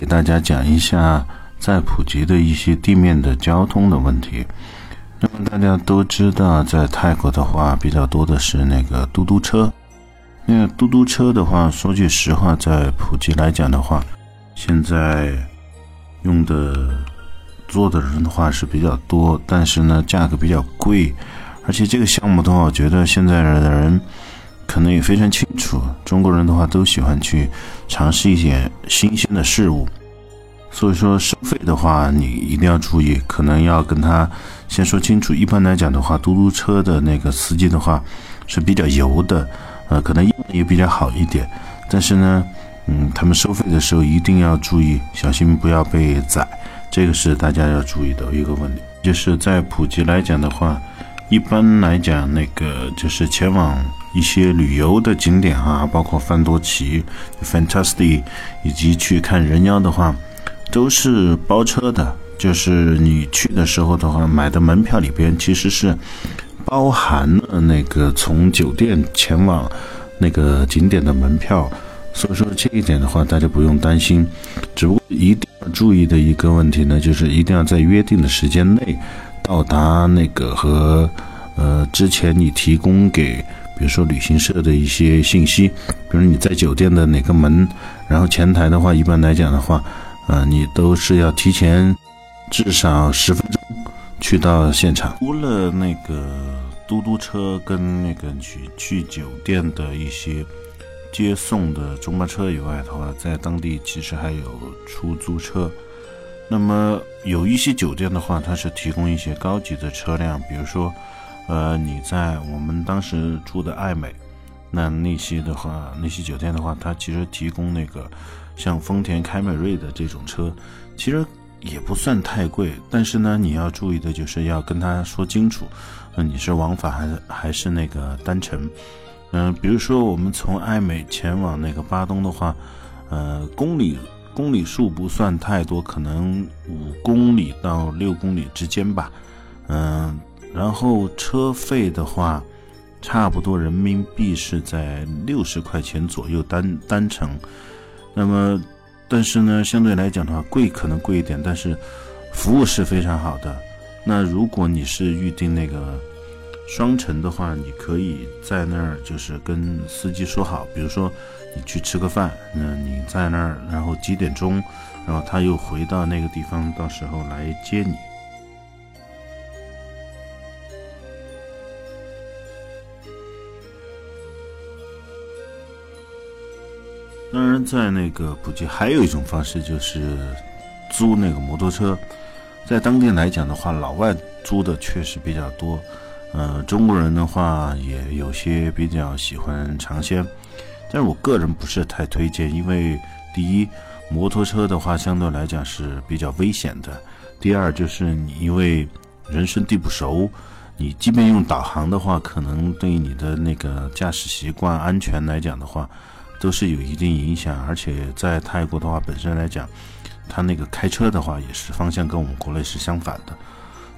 给大家讲一下在普吉的一些地面的交通的问题。那么大家都知道，在泰国的话，比较多的是那个嘟嘟车。那嘟嘟车的话，说句实话，在普吉来讲的话，现在用的坐的人的话是比较多，但是呢，价格比较贵。而且这个项目的话，我觉得现在的人可能也非常清楚，中国人的话都喜欢去尝试一些新鲜的事物。所以说收费的话，你一定要注意，可能要跟他先说清楚。一般来讲的话，嘟嘟车的那个司机的话是比较油的，呃，可能也比较好一点。但是呢，嗯，他们收费的时候一定要注意，小心不要被宰。这个是大家要注意的一个问题。就是在普及来讲的话，一般来讲，那个就是前往一些旅游的景点啊，包括范多奇、Fantastic，以及去看人妖的话。都是包车的，就是你去的时候的话，买的门票里边其实是包含了那个从酒店前往那个景点的门票，所以说这一点的话，大家不用担心。只不过一定要注意的一个问题呢，就是一定要在约定的时间内到达那个和呃之前你提供给比如说旅行社的一些信息，比如你在酒店的哪个门，然后前台的话，一般来讲的话。啊，你都是要提前至少十分钟去到现场。除了那个嘟嘟车跟那个去去酒店的一些接送的中巴车以外的话，在当地其实还有出租车。那么有一些酒店的话，它是提供一些高级的车辆，比如说，呃，你在我们当时住的爱美，那那些的话，那些酒店的话，它其实提供那个。像丰田凯美瑞的这种车，其实也不算太贵，但是呢，你要注意的就是要跟他说清楚，呃，你是往返还是还是那个单程，嗯，比如说我们从爱美前往那个巴东的话，呃，公里公里数不算太多，可能五公里到六公里之间吧，嗯，然后车费的话，差不多人民币是在六十块钱左右单单程。那么，但是呢，相对来讲的话，贵可能贵一点，但是服务是非常好的。那如果你是预定那个双程的话，你可以在那儿就是跟司机说好，比如说你去吃个饭，嗯，你在那儿，然后几点钟，然后他又回到那个地方，到时候来接你。当然，在那个普吉还有一种方式，就是租那个摩托车。在当地来讲的话，老外租的确实比较多。呃，中国人的话也有些比较喜欢尝鲜，但是我个人不是太推荐，因为第一，摩托车的话相对来讲是比较危险的；第二，就是你因为人生地不熟，你即便用导航的话，可能对你的那个驾驶习惯、安全来讲的话。都是有一定影响，而且在泰国的话，本身来讲，他那个开车的话也是方向跟我们国内是相反的，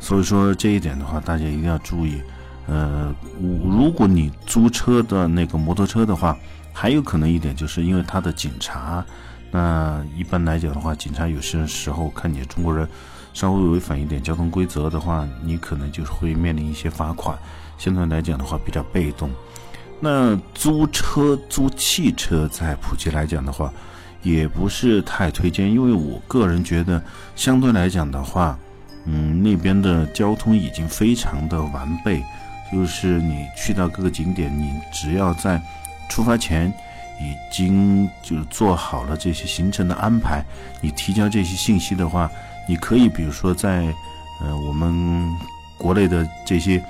所以说这一点的话，大家一定要注意。呃，如果你租车的那个摩托车的话，还有可能一点就是因为他的警察，那一般来讲的话，警察有些时候看你中国人稍微违反一点交通规则的话，你可能就是会面临一些罚款，相对来讲的话比较被动。那租车、租汽车在普及来讲的话，也不是太推荐，因为我个人觉得，相对来讲的话，嗯，那边的交通已经非常的完备，就是你去到各个景点，你只要在出发前已经就是做好了这些行程的安排，你提交这些信息的话，你可以比如说在呃我们国内的这些。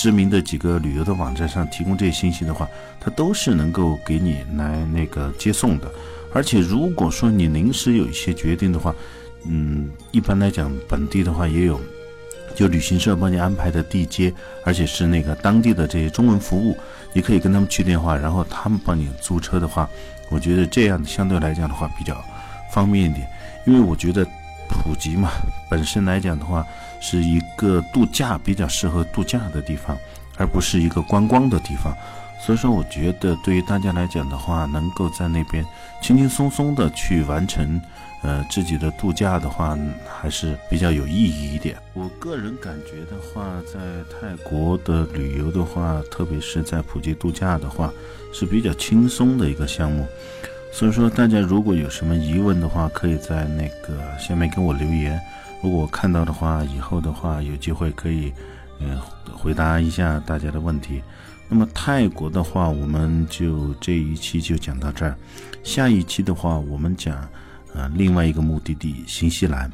知名的几个旅游的网站上提供这些信息的话，它都是能够给你来那个接送的。而且如果说你临时有一些决定的话，嗯，一般来讲本地的话也有，就旅行社帮你安排的地接，而且是那个当地的这些中文服务，你可以跟他们去电话，然后他们帮你租车的话，我觉得这样相对来讲的话比较方便一点，因为我觉得。普吉嘛，本身来讲的话，是一个度假比较适合度假的地方，而不是一个观光的地方。所以说，我觉得对于大家来讲的话，能够在那边轻轻松松的去完成，呃，自己的度假的话，还是比较有意义一点。我个人感觉的话，在泰国的旅游的话，特别是在普吉度假的话，是比较轻松的一个项目。所以说，大家如果有什么疑问的话，可以在那个下面给我留言。如果我看到的话，以后的话有机会可以，嗯，回答一下大家的问题。那么泰国的话，我们就这一期就讲到这儿。下一期的话，我们讲，呃，另外一个目的地新西兰。